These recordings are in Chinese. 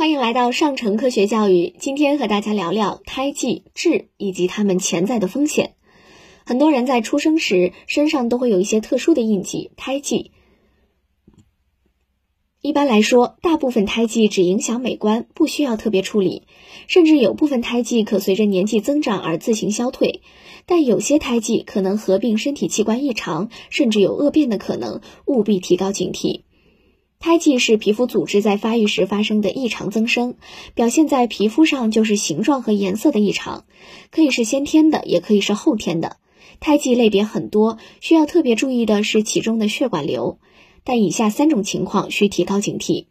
欢迎来到上城科学教育。今天和大家聊聊胎记、痣以及它们潜在的风险。很多人在出生时身上都会有一些特殊的印记——胎记。一般来说，大部分胎记只影响美观，不需要特别处理。甚至有部分胎记可随着年纪增长而自行消退，但有些胎记可能合并身体器官异常，甚至有恶变的可能，务必提高警惕。胎记是皮肤组织在发育时发生的异常增生，表现在皮肤上就是形状和颜色的异常，可以是先天的，也可以是后天的。胎记类别很多，需要特别注意的是其中的血管瘤，但以下三种情况需提高警惕：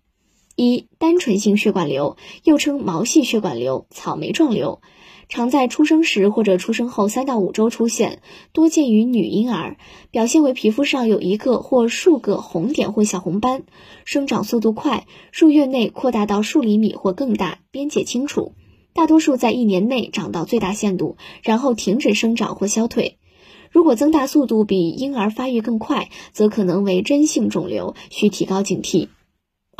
一、单纯性血管瘤，又称毛细血管瘤、草莓状瘤。常在出生时或者出生后三到五周出现，多见于女婴儿，表现为皮肤上有一个或数个红点或小红斑，生长速度快，数月内扩大到数厘米或更大，边界清楚，大多数在一年内长到最大限度，然后停止生长或消退。如果增大速度比婴儿发育更快，则可能为真性肿瘤，需提高警惕。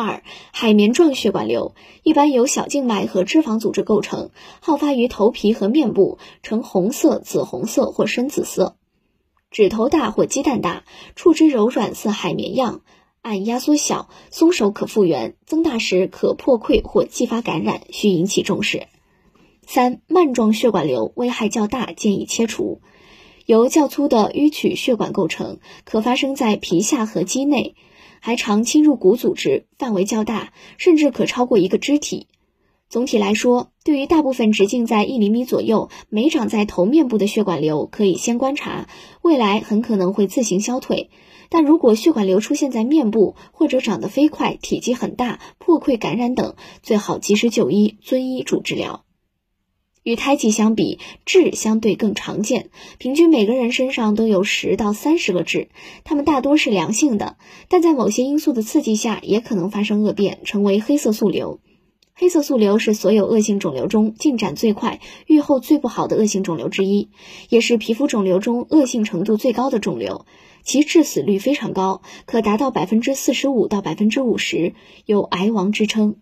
二、海绵状血管瘤一般由小静脉和脂肪组织构成，好发于头皮和面部，呈红色、紫红色或深紫色，指头大或鸡蛋大，触之柔软，似海绵样，按压缩小，松手可复原，增大时可破溃或继发感染，需引起重视。三、蔓状血管瘤危害较大，建议切除，由较粗的淤曲血管构成，可发生在皮下和肌内。还常侵入骨组织，范围较大，甚至可超过一个肢体。总体来说，对于大部分直径在一厘米左右、没长在头面部的血管瘤，可以先观察，未来很可能会自行消退。但如果血管瘤出现在面部，或者长得飞快、体积很大、破溃感染等，最好及时就医，遵医嘱治疗。与胎记相比，痣相对更常见，平均每个人身上都有十到三十个痣，它们大多是良性的，但在某些因素的刺激下，也可能发生恶变，成为黑色素瘤。黑色素瘤是所有恶性肿瘤中进展最快、预后最不好的恶性肿瘤之一，也是皮肤肿瘤中恶性程度最高的肿瘤，其致死率非常高，可达到百分之四十五到百分之五十，有癌王之称。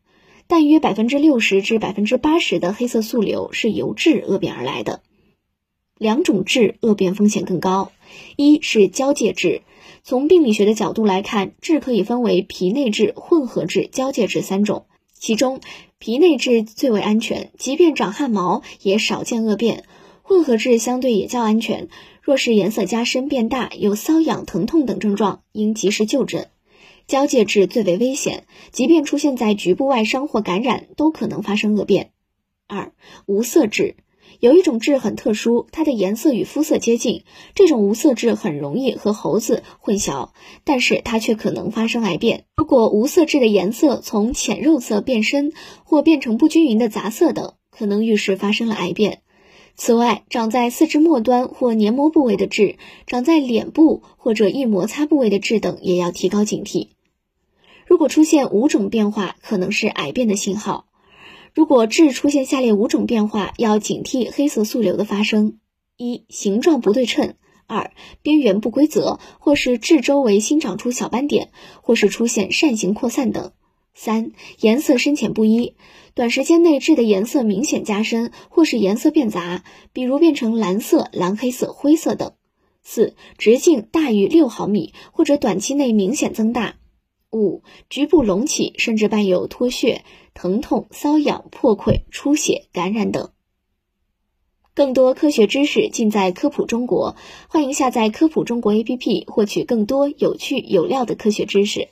但约百分之六十至百分之八十的黑色素瘤是由痣恶变而来的。两种痣恶变风险更高，一是交界痣。从病理学的角度来看，痣可以分为皮内痣、混合痣、交界痣三种。其中，皮内痣最为安全，即便长汗毛也少见恶变；混合痣相对也较安全，若是颜色加深、变大、有瘙痒、疼痛等症状，应及时就诊。交界痣最为危险，即便出现在局部外伤或感染，都可能发生恶变。二、无色痣，有一种痣很特殊，它的颜色与肤色接近，这种无色痣很容易和猴子混淆，但是它却可能发生癌变。如果无色痣的颜色从浅肉色变深，或变成不均匀的杂色等，可能预示发生了癌变。此外，长在四肢末端或黏膜部位的痣，长在脸部或者易摩擦部位的痣等，也要提高警惕。如果出现五种变化，可能是癌变的信号。如果痣出现下列五种变化，要警惕黑色素瘤的发生：一、形状不对称；二、边缘不规则，或是痣周围新长出小斑点，或是出现扇形扩散等；三、颜色深浅不一，短时间内痣的颜色明显加深，或是颜色变杂，比如变成蓝色、蓝黑色、灰色等；四、直径大于六毫米，或者短期内明显增大。五、局部隆起，甚至伴有脱屑、疼痛、瘙痒、破溃、出血、感染等。更多科学知识尽在科普中国，欢迎下载科普中国 APP，获取更多有趣有料的科学知识。